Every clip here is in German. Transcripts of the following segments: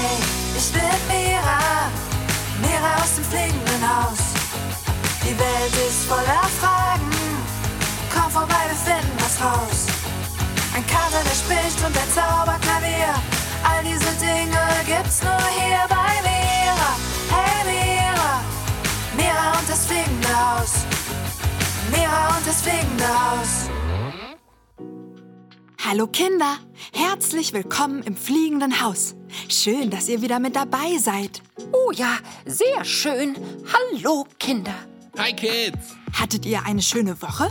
Hey, ich bin Mira, Mira aus dem fliegenden Haus. Die Welt ist voller Fragen, komm vorbei, wir finden was raus. Ein Kater, der spricht und ein Zauberklavier, all diese Dinge gibt's nur hier bei Mira. Hey Mira, Mira und das fliegende Haus. Mira und das fliegende Haus. Hallo Kinder, herzlich willkommen im fliegenden Haus. Schön, dass ihr wieder mit dabei seid. Oh ja, sehr schön. Hallo, Kinder. Hi Kids! Hattet ihr eine schöne Woche?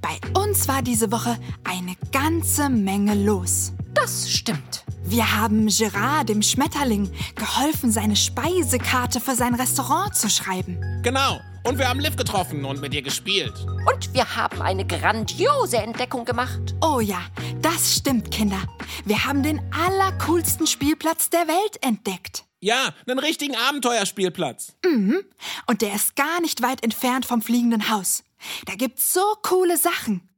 Bei uns war diese Woche eine ganze Menge los. Das stimmt. Wir haben Gerard, dem Schmetterling, geholfen, seine Speisekarte für sein Restaurant zu schreiben. Genau. Und wir haben Liv getroffen und mit ihr gespielt. Und wir haben eine grandiose Entdeckung gemacht. Oh ja, das stimmt, Kinder. Wir haben den allercoolsten Spielplatz der Welt entdeckt. Ja, einen richtigen Abenteuerspielplatz. Und der ist gar nicht weit entfernt vom fliegenden Haus. Da gibt's so coole Sachen.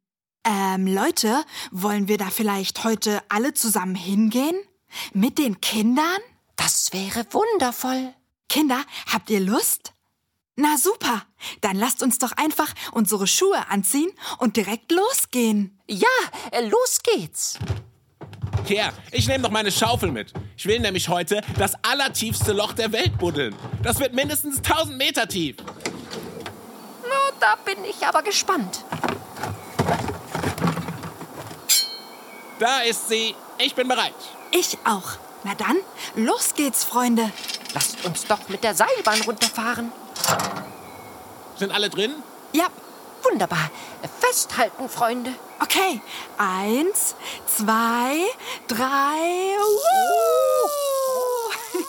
Ähm, Leute, wollen wir da vielleicht heute alle zusammen hingehen? Mit den Kindern? Das wäre wundervoll. Kinder, habt ihr Lust? Na super, dann lasst uns doch einfach unsere Schuhe anziehen und direkt losgehen. Ja, äh, los geht's. Hier, ich nehme noch meine Schaufel mit. Ich will nämlich heute das allertiefste Loch der Welt buddeln. Das wird mindestens 1000 Meter tief. Na, da bin ich aber gespannt. Da ist sie. Ich bin bereit. Ich auch. Na dann, los geht's, Freunde. Lasst uns doch mit der Seilbahn runterfahren. Sind alle drin? Ja, Wunderbar. Festhalten, Freunde. okay. Eins, zwei, drei. Wuhu!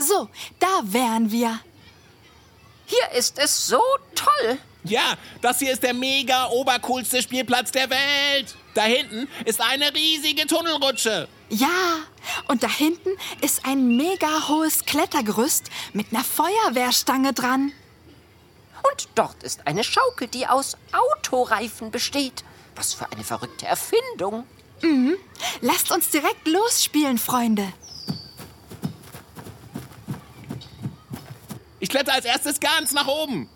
So, da wären wir. Hier ist es so toll. Ja, das hier ist der mega obercoolste Spielplatz der Welt. Da hinten ist eine riesige Tunnelrutsche. Ja, und da hinten ist ein mega hohes Klettergerüst mit einer Feuerwehrstange dran. Und dort ist eine Schaukel, die aus Autoreifen besteht. Was für eine verrückte Erfindung. Lasst uns direkt losspielen, Freunde. Ich kletter als erstes ganz nach oben.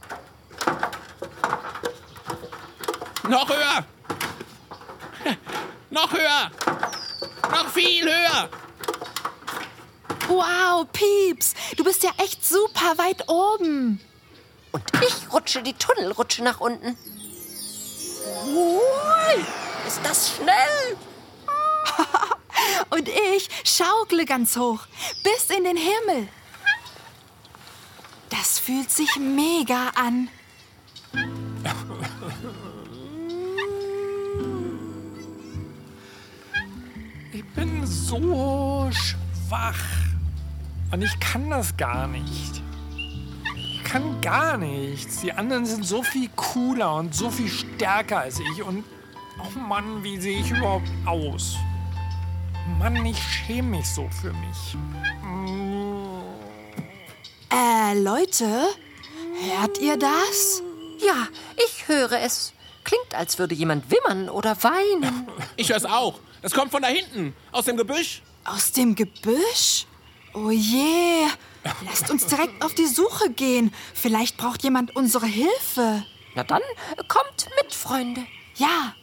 Noch höher. Noch höher. Noch viel höher. Wow, Pieps, du bist ja echt super weit oben. Und ich rutsche die Tunnelrutsche nach unten. Ui, ist das schnell? Und ich schaukle ganz hoch, bis in den Himmel. Das fühlt sich mega an. Bin so schwach. Und ich kann das gar nicht. Ich kann gar nichts. Die anderen sind so viel cooler und so viel stärker als ich. Und, oh Mann, wie sehe ich überhaupt aus? Mann, ich schäme mich so für mich. Äh, Leute, hört ihr das? Ja, ich höre es. Klingt, als würde jemand wimmern oder weinen. Ich hör's auch. Das kommt von da hinten, aus dem Gebüsch. Aus dem Gebüsch? Oh je. Lasst uns direkt auf die Suche gehen. Vielleicht braucht jemand unsere Hilfe. Na dann, kommt mit, Freunde. Ja,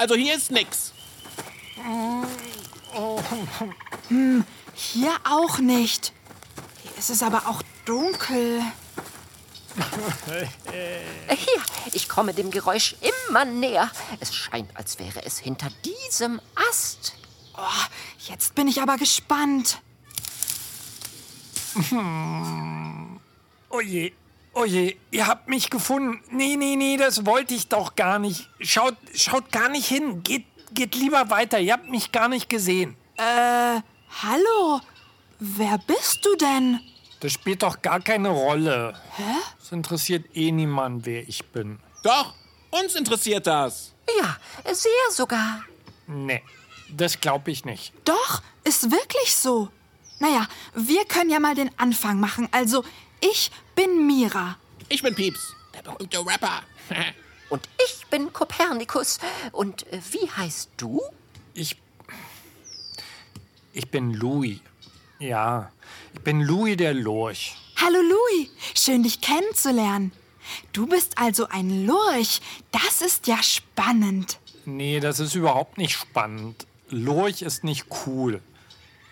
Also hier ist nix. hier auch nicht. Hier ist es aber auch dunkel. Äh, Hier, ich komme dem Geräusch immer näher. Es scheint, als wäre es hinter diesem Ast. Oh, jetzt bin ich aber gespannt. Oh je, oh je, ihr habt mich gefunden. Nee, nee, nee, das wollte ich doch gar nicht. Schaut, schaut gar nicht hin. Geht, geht lieber weiter. Ihr habt mich gar nicht gesehen. Äh, hallo? Wer bist du denn? Das spielt doch gar keine Rolle. Hä? Es interessiert eh niemand, wer ich bin. Doch, uns interessiert das. Ja, sehr sogar. Nee, das glaube ich nicht. Doch, ist wirklich so. Naja, wir können ja mal den Anfang machen. Also, ich bin Mira. Ich bin Pieps, der berühmte Rapper. Und ich bin Kopernikus. Und äh, wie heißt du? Ich. Ich bin Louis. Ja, ich bin Louis der Lurch. Hallo Louis, schön dich kennenzulernen. Du bist also ein Lurch. Das ist ja spannend. Nee, das ist überhaupt nicht spannend. Lurch ist nicht cool.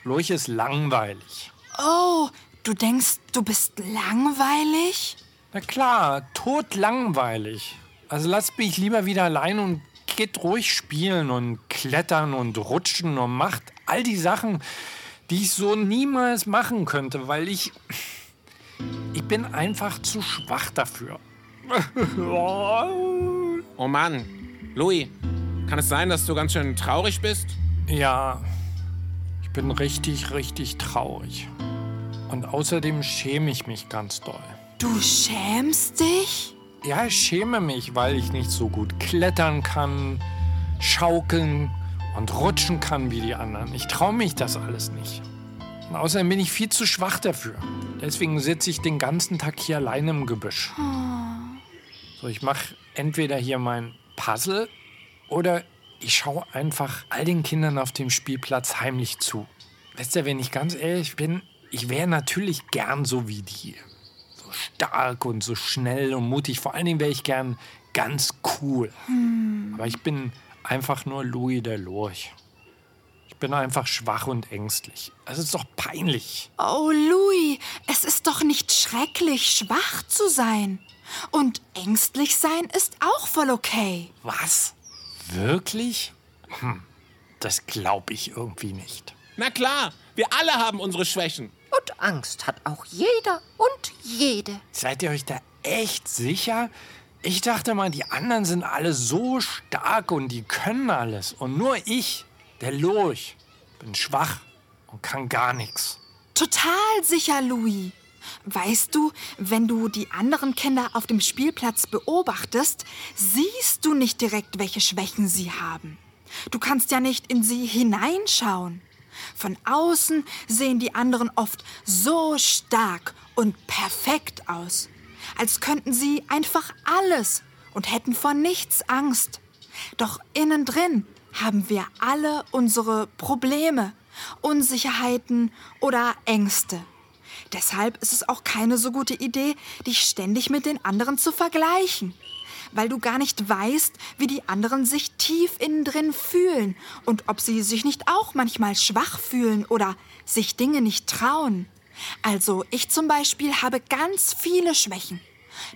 Lurch ist langweilig. Oh, du denkst, du bist langweilig? Na klar, totlangweilig. Also lasst mich lieber wieder allein und geht ruhig spielen und klettern und rutschen und macht all die Sachen, die ich so niemals machen könnte, weil ich. Ich bin einfach zu schwach dafür. Oh Mann. Louis, kann es sein, dass du ganz schön traurig bist? Ja, ich bin richtig, richtig traurig. Und außerdem schäme ich mich ganz doll. Du schämst dich? Ja, ich schäme mich, weil ich nicht so gut klettern kann, schaukeln und rutschen kann wie die anderen. Ich traue mich das alles nicht. Und außerdem bin ich viel zu schwach dafür. Deswegen sitze ich den ganzen Tag hier alleine im Gebüsch. So, ich mache entweder hier mein Puzzle oder ich schaue einfach all den Kindern auf dem Spielplatz heimlich zu. Wisst ihr, wenn ich ganz ehrlich bin, ich wäre natürlich gern so wie die. So stark und so schnell und mutig. Vor allen Dingen wäre ich gern ganz cool. Aber ich bin einfach nur Louis der Lurch. Ich bin einfach schwach und ängstlich. Es ist doch peinlich. Oh, Louis, es ist doch nicht schrecklich, schwach zu sein. Und ängstlich sein ist auch voll okay. Was? Wirklich? Hm, das glaube ich irgendwie nicht. Na klar, wir alle haben unsere Schwächen. Und Angst hat auch jeder und jede. Seid ihr euch da echt sicher? Ich dachte mal, die anderen sind alle so stark und die können alles. Und nur ich, der Lurch, bin schwach und kann gar nichts. Total sicher, Louis. Weißt du, wenn du die anderen Kinder auf dem Spielplatz beobachtest, siehst du nicht direkt, welche Schwächen sie haben. Du kannst ja nicht in sie hineinschauen. Von außen sehen die anderen oft so stark und perfekt aus, als könnten sie einfach alles und hätten vor nichts Angst. Doch innen drin haben wir alle unsere Probleme, Unsicherheiten oder Ängste. Deshalb ist es auch keine so gute Idee, dich ständig mit den anderen zu vergleichen, weil du gar nicht weißt, wie die anderen sich tief innen drin fühlen und ob sie sich nicht auch manchmal schwach fühlen oder sich Dinge nicht trauen. Also ich zum Beispiel habe ganz viele Schwächen.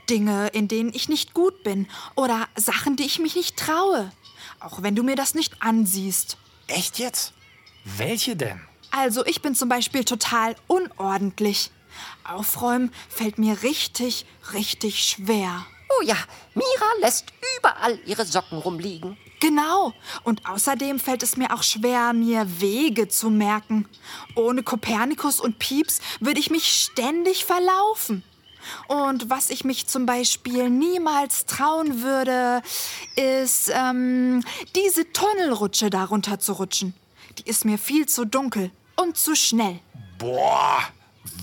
Dinge, in denen ich nicht gut bin oder Sachen, die ich mich nicht traue. Auch wenn du mir das nicht ansiehst. Echt jetzt? Welche denn? Also ich bin zum Beispiel total unordentlich. Aufräumen fällt mir richtig, richtig schwer. Oh ja, Mira lässt überall ihre Socken rumliegen. Genau. Und außerdem fällt es mir auch schwer, mir Wege zu merken. Ohne Kopernikus und Pieps würde ich mich ständig verlaufen. Und was ich mich zum Beispiel niemals trauen würde, ist ähm, diese Tunnelrutsche darunter zu rutschen. Die ist mir viel zu dunkel und zu schnell. Boah,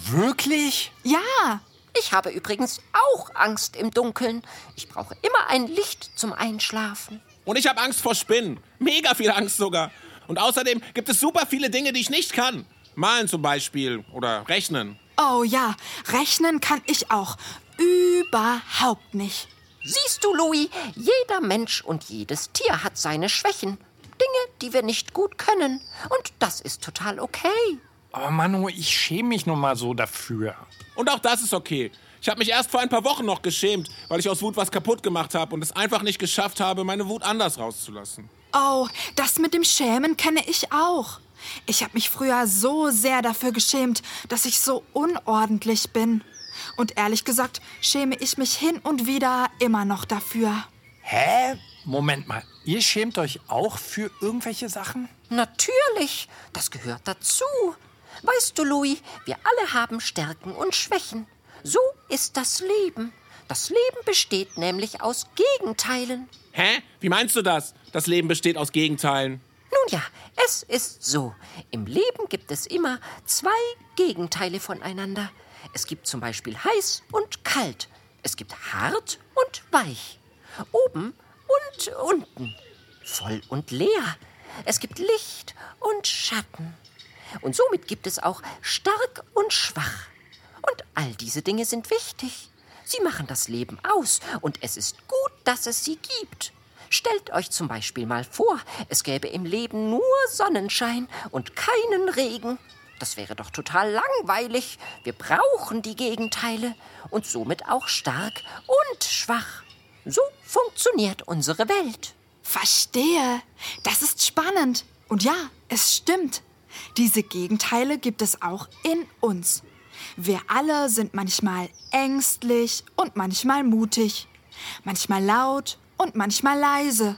wirklich? Ja, Ich habe übrigens auch Angst im Dunkeln. Ich brauche immer ein Licht zum Einschlafen. Und ich habe Angst vor Spinnen. Mega viel Angst sogar. Und außerdem gibt es super viele Dinge, die ich nicht kann. Malen zum Beispiel oder rechnen. oh ja, rechnen kann ich auch. Überhaupt nicht. Siehst du, Louis, jeder Mensch und jedes Tier hat seine Schwächen. Dinge, die wir nicht gut können. Und das ist total okay. Aber Manu, ich schäme mich nun mal so dafür. Und auch das ist okay. Ich habe mich erst vor ein paar Wochen noch geschämt, weil ich aus Wut was kaputt gemacht habe und es einfach nicht geschafft habe, meine Wut anders rauszulassen. Oh, das mit dem Schämen kenne ich auch. Ich habe mich früher so sehr dafür geschämt, dass ich so unordentlich bin. Und ehrlich gesagt schäme ich mich hin und wieder immer noch dafür. Hä? Moment mal, ihr schämt euch auch für irgendwelche Sachen? Natürlich, das gehört dazu. Weißt du, Louis, wir alle haben Stärken und Schwächen. So ist das Leben. Das Leben besteht nämlich aus Gegenteilen. Hä? Wie meinst du das? Das Leben besteht aus Gegenteilen. Nun ja, es ist so. Im Leben gibt es immer zwei Gegenteile voneinander. Es gibt zum Beispiel heiß und kalt. Es gibt hart und weich. oben und unten. Voll und leer. Es gibt Licht und Schatten. Und somit gibt es auch stark und schwach. Und all diese Dinge sind wichtig. Sie machen das Leben aus und es ist gut, dass es sie gibt. Stellt euch zum Beispiel mal vor, es gäbe im Leben nur Sonnenschein und keinen Regen. Das wäre doch total langweilig. Wir brauchen die Gegenteile und somit auch stark und schwach. So funktioniert unsere Welt. Verstehe. Das ist spannend. Und ja, es stimmt. Diese Gegenteile gibt es auch in uns. Wir alle sind manchmal ängstlich und manchmal mutig, manchmal laut und manchmal leise.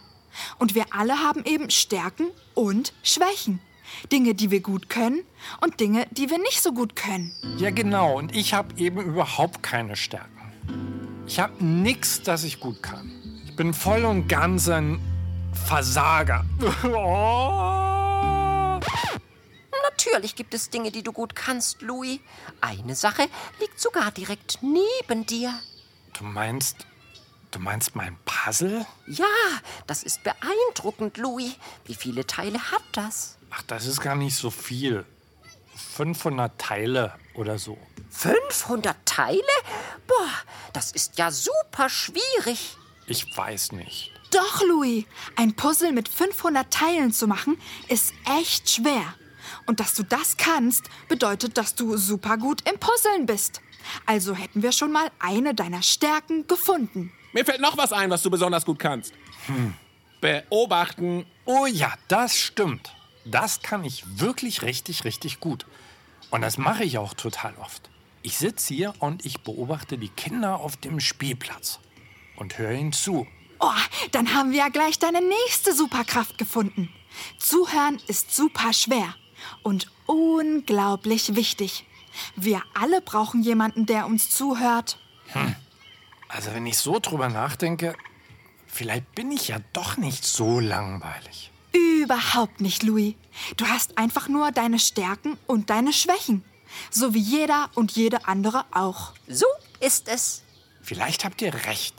Und wir alle haben eben Stärken und Schwächen. Dinge, die wir gut können und Dinge, die wir nicht so gut können. Ja, genau. Und ich habe eben überhaupt keine Stärken. Ich habe nichts, das ich gut kann. Ich bin voll und ganz ein Versager. Oh. Natürlich gibt es Dinge, die du gut kannst, Louis. Eine Sache liegt sogar direkt neben dir. Du meinst, du meinst mein Puzzle? Ja, das ist beeindruckend, Louis. Wie viele Teile hat das? Ach, das ist gar nicht so viel. 500 Teile oder so. 500 Teile? Boah, das ist ja super schwierig. Ich weiß nicht. Doch, Louis, ein Puzzle mit 500 Teilen zu machen, ist echt schwer. Und dass du das kannst, bedeutet, dass du super gut im Puzzeln bist. Also hätten wir schon mal eine deiner Stärken gefunden. Mir fällt noch was ein, was du besonders gut kannst. Beobachten. Oh ja, das stimmt. Das kann ich wirklich richtig, richtig gut. Und das mache ich auch total oft. Ich sitze hier und ich beobachte die Kinder auf dem Spielplatz und höre ihnen zu. Oh, dann haben wir ja gleich deine nächste Superkraft gefunden. Zuhören ist super schwer und unglaublich wichtig. Wir alle brauchen jemanden, der uns zuhört. Also wenn ich so drüber nachdenke, vielleicht bin ich ja doch nicht so langweilig. Überhaupt nicht, Louis. Du hast einfach nur deine Stärken und deine Schwächen. So wie jeder und jede andere auch. So ist es. Vielleicht habt ihr recht.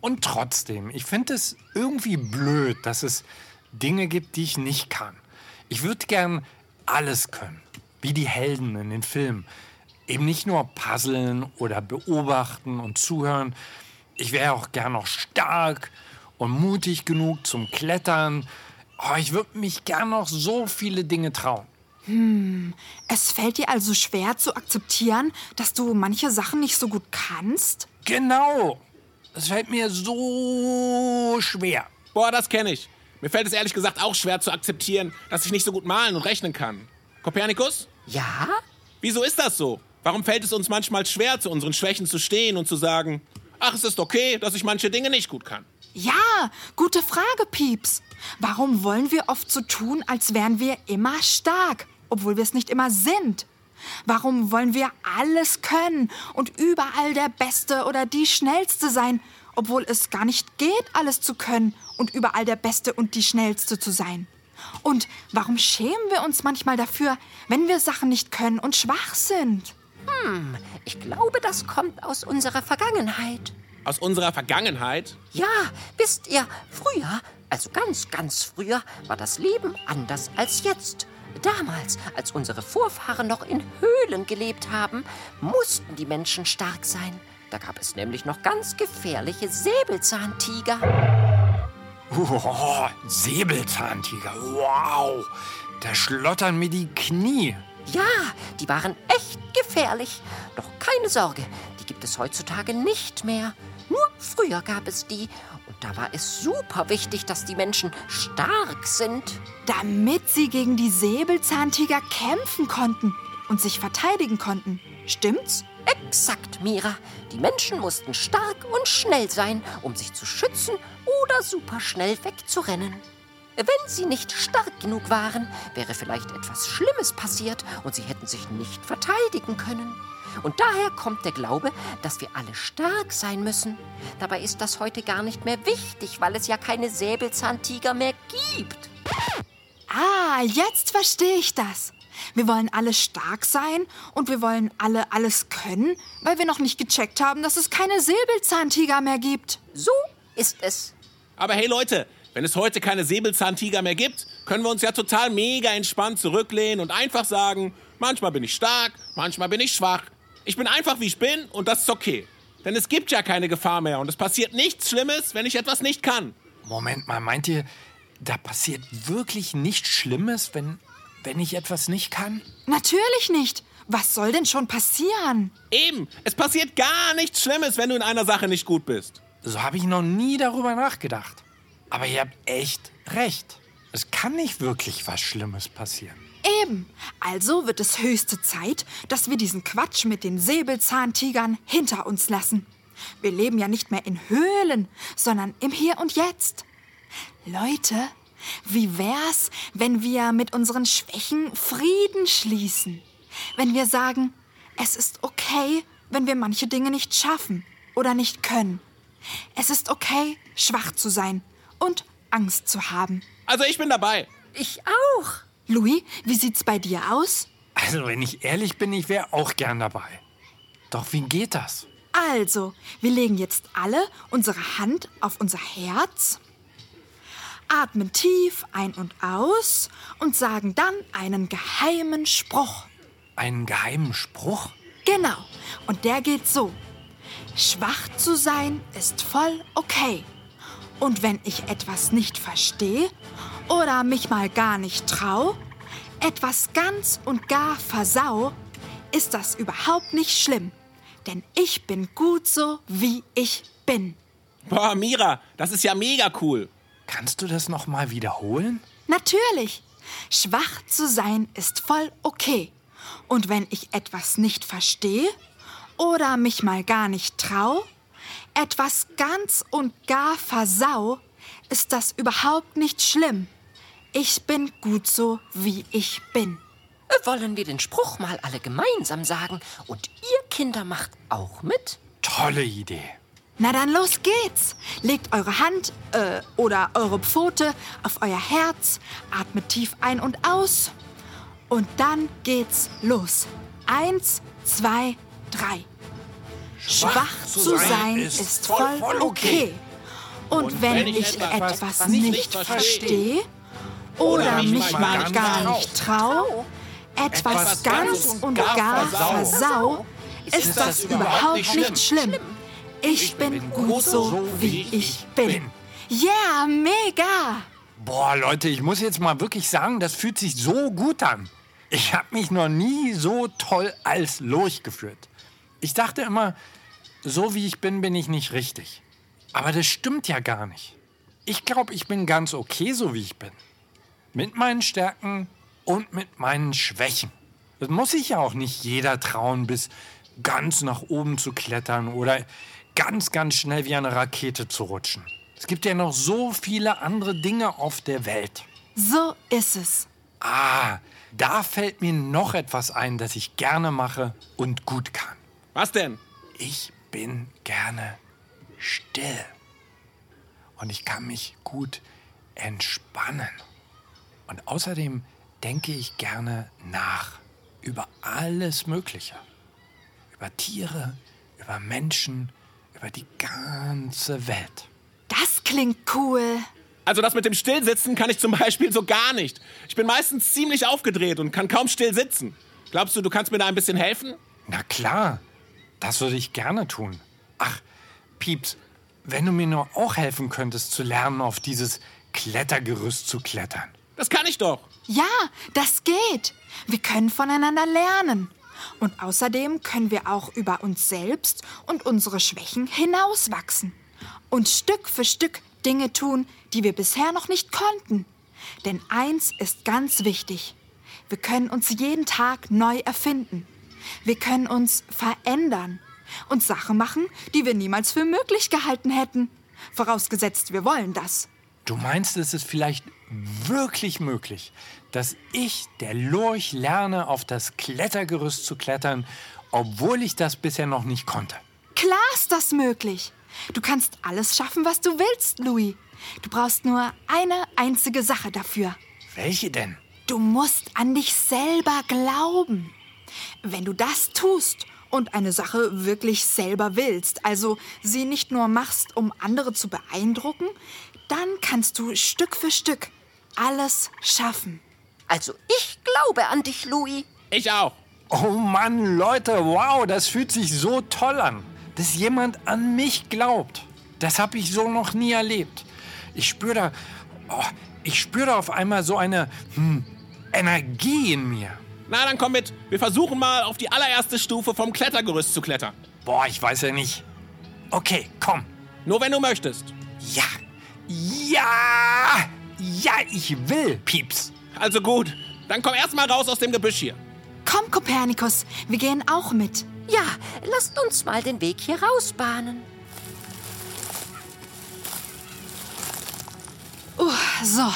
Und trotzdem, ich finde es irgendwie blöd, dass es Dinge gibt, die ich nicht kann. Ich würde gern alles können, wie die Helden in den Filmen. Eben nicht nur puzzeln oder beobachten und zuhören. Ich wäre auch gern noch stark und mutig genug zum Klettern. Oh, ich würde mich gern noch so viele Dinge trauen. Es fällt dir also schwer zu akzeptieren, dass du manche Sachen nicht so gut kannst? Genau. Es fällt mir so schwer. Boah, das kenne ich. Mir fällt es ehrlich gesagt auch schwer zu akzeptieren, dass ich nicht so gut malen und rechnen kann. Kopernikus? Ja? Wieso ist das so? Warum fällt es uns manchmal schwer, zu unseren Schwächen zu stehen und zu sagen, ach, es ist okay, dass ich manche Dinge nicht gut kann? Ja, gute Frage, Pieps. Warum wollen wir oft so tun, als wären wir immer stark, obwohl wir es nicht immer sind? Warum wollen wir alles können und überall der Beste oder die Schnellste sein, obwohl es gar nicht geht, alles zu können und überall der Beste und die Schnellste zu sein? Und warum schämen wir uns manchmal dafür, wenn wir Sachen nicht können und schwach sind? Ich glaube, das kommt aus unserer Vergangenheit. Aus unserer Vergangenheit? Ja, wisst ihr, früher, also ganz, ganz früher, war das Leben anders als jetzt. Damals, als unsere Vorfahren noch in Höhlen gelebt haben, mussten die Menschen stark sein. Da gab es nämlich noch ganz gefährliche Säbelzahntiger. Oh, Säbelzahntiger. Wow. Da schlottern mir die Knie. Ja, die waren echt gefährlich. Doch keine Sorge, die gibt es heutzutage nicht mehr. Nur früher gab es die. Und da war es super wichtig, dass die Menschen stark sind. Damit sie gegen die Säbelzahntiger kämpfen konnten und sich verteidigen konnten. Stimmt's? Exakt, Mira. Die Menschen mussten stark und schnell sein, um sich zu schützen oder super schnell wegzurennen. Wenn sie nicht stark genug waren, wäre vielleicht etwas Schlimmes passiert und sie hätten sich nicht verteidigen können. Und daher kommt der Glaube, dass wir alle stark sein müssen. Dabei ist das heute gar nicht mehr wichtig, weil es ja keine Säbelzahntiger mehr gibt. Ah, jetzt verstehe ich das. Wir wollen alle stark sein und wir wollen alle alles können, weil wir noch nicht gecheckt haben, dass es keine Säbelzahntiger mehr gibt. So ist es. Aber hey Leute, wenn es heute keine Säbelzahntiger mehr gibt, können wir uns ja total mega entspannt zurücklehnen und einfach sagen, manchmal bin ich stark, manchmal bin ich schwach. Ich bin einfach wie ich bin und das ist okay. Denn es gibt ja keine Gefahr mehr und es passiert nichts Schlimmes, wenn ich etwas nicht kann. Moment mal, meint ihr, da passiert wirklich nichts Schlimmes, wenn, wenn ich etwas nicht kann? Natürlich nicht. Was soll denn schon passieren? Eben, es passiert gar nichts Schlimmes, wenn du in einer Sache nicht gut bist. So habe ich noch nie darüber nachgedacht. Aber ihr habt echt recht. Es kann nicht wirklich was Schlimmes passieren. Eben. Also wird es höchste Zeit, dass wir diesen Quatsch mit den Säbelzahntigern hinter uns lassen. Wir leben ja nicht mehr in Höhlen, sondern im Hier und Jetzt. Leute, wie wär's, wenn wir mit unseren Schwächen Frieden schließen? Wenn wir sagen, es ist okay, wenn wir manche Dinge nicht schaffen oder nicht können. Es ist okay, schwach zu sein und Angst zu haben. Also ich bin dabei. Ich auch. Louis, wie sieht's bei dir aus? Also, wenn ich ehrlich bin, ich wäre auch gern dabei. Doch wie geht das? Also, wir legen jetzt alle unsere Hand auf unser Herz, atmen tief ein und aus und sagen dann einen geheimen Spruch. Einen geheimen Spruch? Genau, und der geht so. Schwach zu sein ist voll okay. Und wenn ich etwas nicht verstehe oder mich mal gar nicht trau, etwas ganz und gar versau, ist das überhaupt nicht schlimm. Denn ich bin gut so, wie ich bin. Boah, Mira, das ist ja mega cool. Kannst du das noch mal wiederholen? Natürlich. Schwach zu sein ist voll okay. Und wenn ich etwas nicht verstehe oder mich mal gar nicht trau, etwas ganz und gar versau, ist das überhaupt nicht schlimm. Ich bin gut so, wie ich bin. Wollen wir den Spruch mal alle gemeinsam sagen und ihr Kinder macht auch mit? Tolle Idee. Na dann los geht's. Legt eure Hand äh, oder eure Pfote auf euer Herz, atmet tief ein und aus und dann geht's los. Eins, zwei, drei. Schwach zu sein ist voll okay. Und wenn ich etwas nicht verstehe oder mich mal gar nicht trau, etwas ganz und gar versau, ist das überhaupt nicht schlimm. Ich bin gut so, wie ich bin. Yeah, mega! Boah, Leute, ich muss jetzt mal wirklich sagen, das fühlt sich so gut an. Ich habe mich noch nie so toll als Lurch geführt. Ich dachte immer, so wie ich bin, bin ich nicht richtig. Aber das stimmt ja gar nicht. Ich glaube, ich bin ganz okay, so wie ich bin. Mit meinen Stärken und mit meinen Schwächen. Das muss sich ja auch nicht jeder trauen, bis ganz nach oben zu klettern oder ganz, ganz schnell wie eine Rakete zu rutschen. Es gibt ja noch so viele andere Dinge auf der Welt. So ist es. Ah, da fällt mir noch etwas ein, das ich gerne mache und gut kann. Was denn? Ich bin gerne still. Und ich kann mich gut entspannen. Und außerdem denke ich gerne nach über alles Mögliche. Über Tiere, über Menschen, über die ganze Welt. Das klingt cool. Also das mit dem Stillsitzen kann ich zum Beispiel so gar nicht. Ich bin meistens ziemlich aufgedreht und kann kaum still sitzen. Glaubst du, du kannst mir da ein bisschen helfen? Na klar, das würde ich gerne tun. Ach, Pieps, wenn du mir nur auch helfen könntest zu lernen, auf dieses Klettergerüst zu klettern. Das kann ich doch. Ja, das geht. Wir können voneinander lernen. Und außerdem können wir auch über uns selbst und unsere Schwächen hinauswachsen. Und Stück für Stück Dinge tun, die wir bisher noch nicht konnten. Denn eins ist ganz wichtig. Wir können uns jeden Tag neu erfinden. Wir können uns verändern und Sachen machen, die wir niemals für möglich gehalten hätten. Vorausgesetzt, wir wollen das. Du meinst, es ist vielleicht wirklich möglich, dass ich, der Lurch, lerne, auf das Klettergerüst zu klettern, obwohl ich das bisher noch nicht konnte? Klar ist das möglich. Du kannst alles schaffen, was du willst, Louis. Du brauchst nur eine einzige Sache dafür. Welche denn? Du musst an dich selber glauben. Wenn du das tust und eine Sache wirklich selber willst, also sie nicht nur machst, um andere zu beeindrucken, dann kannst du Stück für Stück alles schaffen. Also ich glaube an dich, Louis. Ich auch. Oh Mann, Leute, wow, das fühlt sich so toll an, dass jemand an mich glaubt. Das habe ich so noch nie erlebt. Ich spüre da, oh, ich spüre da auf einmal so eine hm, Energie in mir. Na, dann komm mit. Wir versuchen mal auf die allererste Stufe vom Klettergerüst zu klettern. Boah, ich weiß ja nicht. Okay, komm. Nur wenn du möchtest. Ja, ja, ja, ich will, Pieps. Also gut. Dann komm erst mal raus aus dem Gebüsch hier. Komm, Kopernikus, wir gehen auch mit. Ja, lasst uns mal den Weg hier rausbahnen. Uh, so,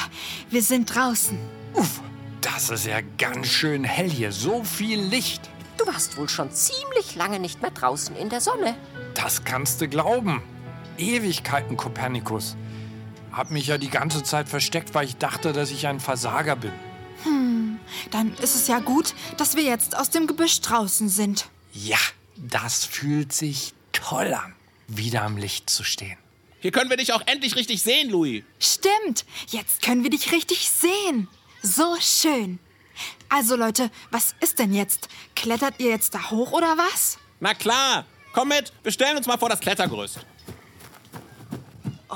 wir sind draußen. Uff, das ist ja ganz schön hell hier. So viel Licht. Du warst wohl schon ziemlich lange nicht mehr draußen in der Sonne. Das kannst du glauben. Ewigkeiten, Kopernikus. Hab mich ja die ganze Zeit versteckt, weil ich dachte, dass ich ein Versager bin. Dann ist es ja gut, dass wir jetzt aus dem Gebüsch draußen sind. Ja, das fühlt sich toll an, wieder am Licht zu stehen. Hier können wir dich auch endlich richtig sehen, Louis. Stimmt, jetzt können wir dich richtig sehen. So schön. Also Leute, was ist denn jetzt? Klettert ihr jetzt da hoch oder was? Na klar. Komm mit. Wir stellen uns mal vor das Klettergerüst.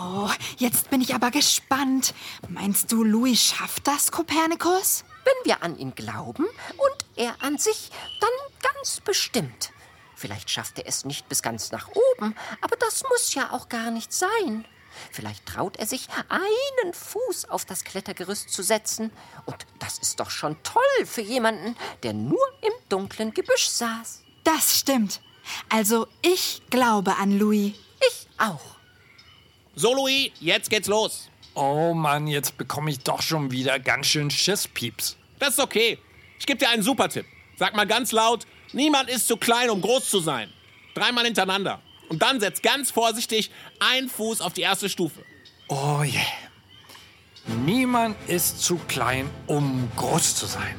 Oh, jetzt bin ich aber gespannt. Meinst du, Louis schafft das, Kopernikus? Wenn wir an ihn glauben und er an sich, dann ganz bestimmt. Vielleicht schafft er es nicht bis ganz nach oben, aber das muss ja auch gar nicht sein. Vielleicht traut er sich, einen Fuß auf das Klettergerüst zu setzen. Und das ist doch schon toll für jemanden, der nur im dunklen Gebüsch saß. Das stimmt. Also ich glaube an Louis. Ich auch. So, Louis, jetzt geht's los. Oh Mann, jetzt bekomme ich doch schon wieder ganz schön Schiss, Pieps. Das ist okay. Ich gebe dir einen super Tipp. Sag mal ganz laut, niemand ist zu klein, um groß zu sein. Dreimal hintereinander. Und dann setz ganz vorsichtig einen Fuß auf die erste Stufe. Oh yeah. Niemand ist zu klein, um groß zu sein.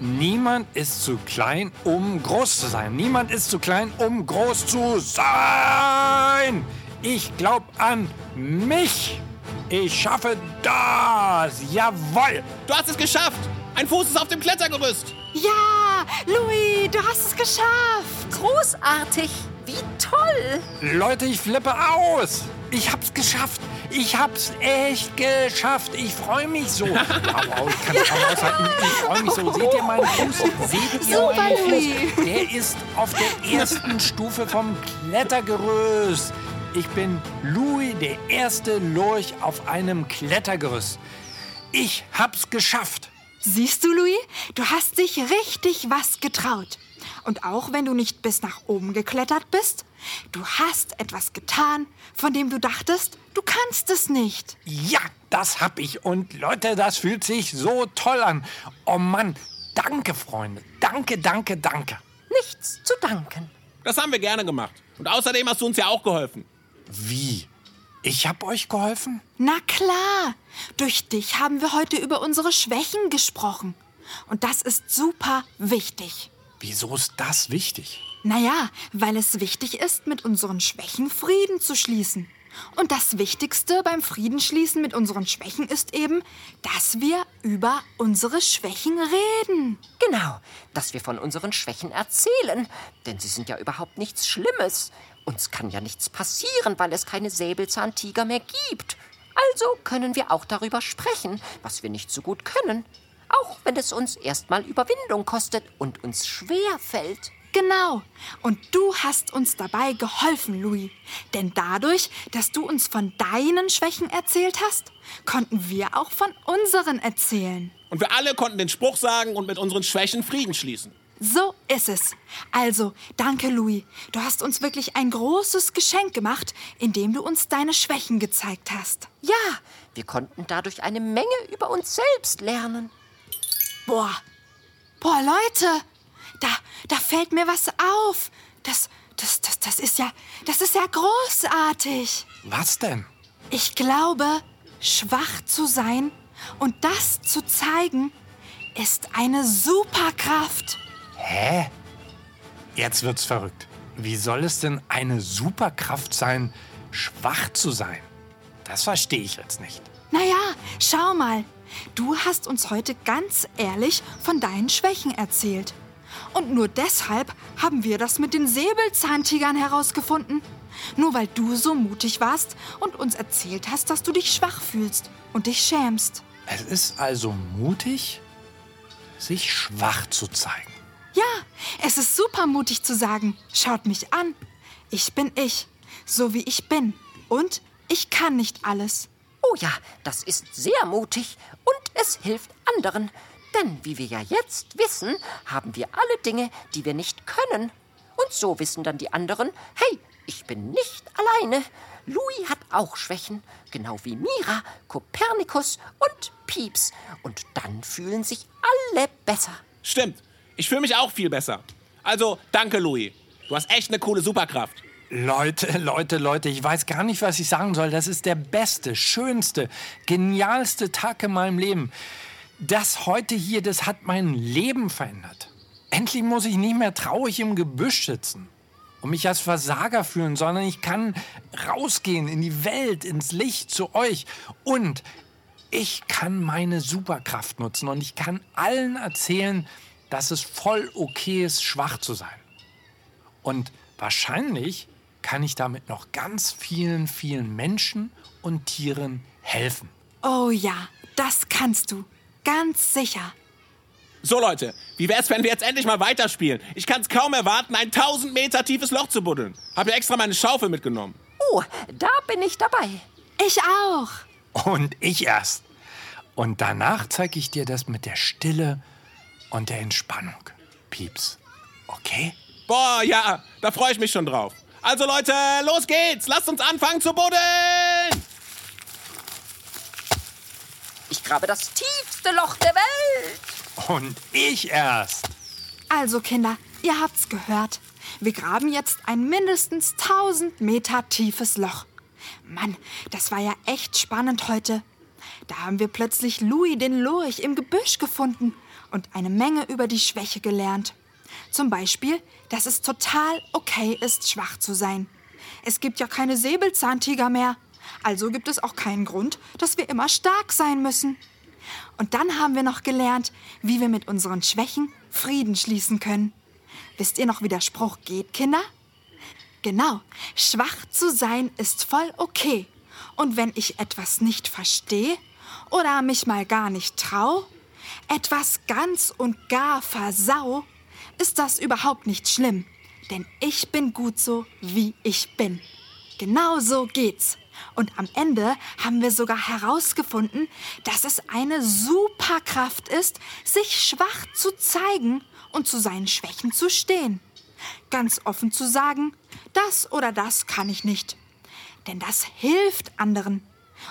Niemand ist zu klein, um groß zu sein. Niemand ist zu klein, um groß zu sein. Ich glaube an mich. Ich schaffe das. Jawohl. Du hast es geschafft. Ein Fuß ist auf dem Klettergerüst. Ja, Louis, du hast es geschafft. Großartig. Wie toll. Leute, ich flippe aus. Ich hab's geschafft. Ich hab's echt geschafft. Ich freue mich so. Au, ich kann es kaum aushalten. Ich freue mich so. Seht ihr meinen Fuß? Seht ihr Super, meinen. Fuß? Der ist auf der ersten Stufe vom Klettergerüst. Ich bin Louis, der erste Lurch auf einem Klettergerüst. Ich hab's geschafft. Siehst du, Louis? Du hast dich richtig was getraut. Und auch wenn du nicht bis nach oben geklettert bist, du hast etwas getan, von dem du dachtest, du kannst es nicht. Ja, das hab ich. Und Leute, das fühlt sich so toll an. Oh Mann, danke, Freunde. Danke, danke, danke. Nichts zu danken. Das haben wir gerne gemacht. Und außerdem hast du uns ja auch geholfen. Wie? Ich hab euch geholfen? Na klar, durch dich haben wir heute über unsere Schwächen gesprochen. Und das ist super wichtig. Wieso ist das wichtig? Naja, weil es wichtig ist, mit unseren Schwächen Frieden zu schließen. Und das Wichtigste beim Friedensschließen mit unseren Schwächen ist eben, dass wir über unsere Schwächen reden. Genau, dass wir von unseren Schwächen erzählen. Denn sie sind ja überhaupt nichts Schlimmes. Uns kann ja nichts passieren, weil es keine Säbelzahntiger mehr gibt. Also können wir auch darüber sprechen, was wir nicht so gut können. Auch wenn es uns erstmal Überwindung kostet und uns schwer fällt. Genau. Und du hast uns dabei geholfen, Louis. Denn dadurch, dass du uns von deinen Schwächen erzählt hast, konnten wir auch von unseren erzählen. Und wir alle konnten den Spruch sagen und mit unseren Schwächen Frieden schließen. So ist es. Also, danke, Louis. Du hast uns wirklich ein großes Geschenk gemacht, indem du uns deine Schwächen gezeigt hast. Ja, wir konnten dadurch eine Menge über uns selbst lernen. Boah. Boah, Leute. Da, da fällt mir was auf. Das, das, das, das ist ja, das ist ja großartig. Was denn? Ich glaube, schwach zu sein und das zu zeigen, ist eine Superkraft. Hä? Jetzt wird's verrückt. Wie soll es denn eine Superkraft sein, schwach zu sein? Das verstehe ich jetzt nicht. Naja, schau mal. Du hast uns heute ganz ehrlich von deinen Schwächen erzählt. Und nur deshalb haben wir das mit den Säbelzahntigern herausgefunden. Nur weil du so mutig warst und uns erzählt hast, dass du dich schwach fühlst und dich schämst. Es ist also mutig, sich schwach zu zeigen. Ja, es ist super mutig zu sagen, schaut mich an. Ich bin ich, so wie ich bin. Und ich kann nicht alles. Oh ja, das ist sehr mutig und es hilft anderen. Denn wie wir ja jetzt wissen, haben wir alle Dinge, die wir nicht können. Und so wissen dann die anderen, hey, ich bin nicht alleine. Louis hat auch Schwächen, genau wie Mira, Kopernikus und Pieps. Und dann fühlen sich alle besser. Stimmt. Ich fühle mich auch viel besser. Also, danke, Louis. Du hast echt eine coole Superkraft. Leute, Leute, Leute, ich weiß gar nicht, was ich sagen soll. Das ist der beste, schönste, genialste Tag in meinem Leben. Das heute hier, das hat mein Leben verändert. Endlich muss ich nicht mehr traurig im Gebüsch sitzen und mich als Versager fühlen, sondern ich kann rausgehen in die Welt, ins Licht, zu euch. Und ich kann meine Superkraft nutzen und ich kann allen erzählen, dass es voll okay ist, schwach zu sein. Und wahrscheinlich kann ich damit noch ganz vielen, vielen Menschen und Tieren helfen. Oh ja, das kannst du. Ganz sicher. So, Leute, wie wär's, wenn wir jetzt endlich mal weiterspielen? Ich kann's kaum erwarten, ein 1000 Meter tiefes Loch zu buddeln. Hab ja extra meine Schaufel mitgenommen. Oh, da bin ich dabei. Ich auch. Und ich erst. Und danach zeige ich dir das mit der Stille und der Entspannung. Pieps. Okay? Boah, ja, da freue ich mich schon drauf. Also, Leute, los geht's. Lasst uns anfangen zu buddeln. Ich grabe das tiefste Loch der Welt. Und ich erst. Also, Kinder, ihr habt's gehört. Wir graben jetzt ein mindestens 1000 Meter tiefes Loch. Mann, das war ja echt spannend heute. Da haben wir plötzlich Louis den Lurch im Gebüsch gefunden und eine Menge über die Schwäche gelernt. Zum Beispiel, dass es total okay ist, schwach zu sein. Es gibt ja keine Säbelzahntiger mehr. Also gibt es auch keinen Grund, dass wir immer stark sein müssen. Und dann haben wir noch gelernt, wie wir mit unseren Schwächen Frieden schließen können. Wisst ihr noch, wie der Spruch geht, Kinder? Genau, schwach zu sein ist voll okay. Und wenn ich etwas nicht verstehe oder mich mal gar nicht trau, etwas ganz und gar versau, ist das überhaupt nicht schlimm. Denn ich bin gut so, wie ich bin. Genau so geht's. Und am Ende haben wir sogar herausgefunden, dass es eine Superkraft ist, sich schwach zu zeigen und zu seinen Schwächen zu stehen. Ganz offen zu sagen, das oder das kann ich nicht. Denn das hilft anderen.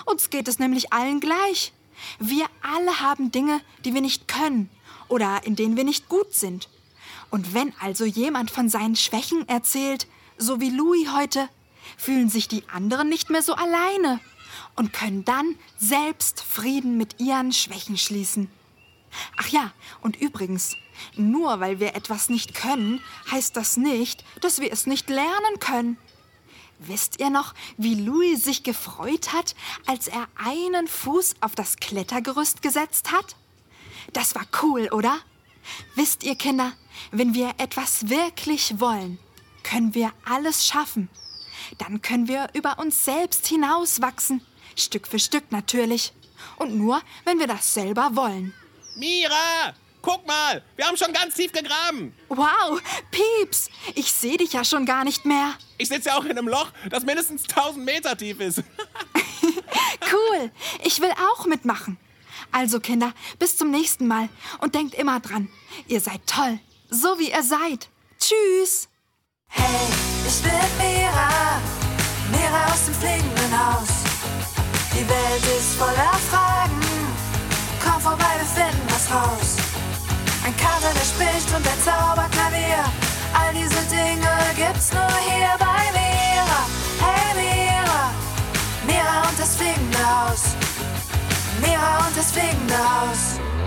Uns geht es nämlich allen gleich. Wir alle haben Dinge, die wir nicht können oder in denen wir nicht gut sind. Und wenn also jemand von seinen Schwächen erzählt, so wie Louis heute, fühlen sich die anderen nicht mehr so alleine und können dann selbst Frieden mit ihren Schwächen schließen. Ach ja, und übrigens, nur weil wir etwas nicht können, heißt das nicht, dass wir es nicht lernen können. Wisst ihr noch, wie Louis sich gefreut hat, als er einen Fuß auf das Klettergerüst gesetzt hat? Das war cool, oder? Wisst ihr, Kinder, wenn wir etwas wirklich wollen, können wir alles schaffen. Dann können wir über uns selbst hinauswachsen. Stück für Stück natürlich. Und nur, wenn wir das selber wollen. Mira, guck mal, wir haben schon ganz tief gegraben. Wow, Pieps, ich sehe dich ja schon gar nicht mehr. Ich sitze ja auch in einem Loch, das mindestens 1000 Meter tief ist. Cool, ich will auch mitmachen. Also Kinder, bis zum nächsten Mal und denkt immer dran, ihr seid toll, so wie ihr seid. Tschüss. Hey, ich bin Mira, Mira aus dem fliegenden Haus. Die Welt ist voller Fragen, komm vorbei, wir finden das raus. Ein Kater, der spricht und der Zauberklavier, all diese Dinge gibt's nur hier bei Mira. Hey Mira, Mira und das fliegende Haus. Mira und das fliegende Haus.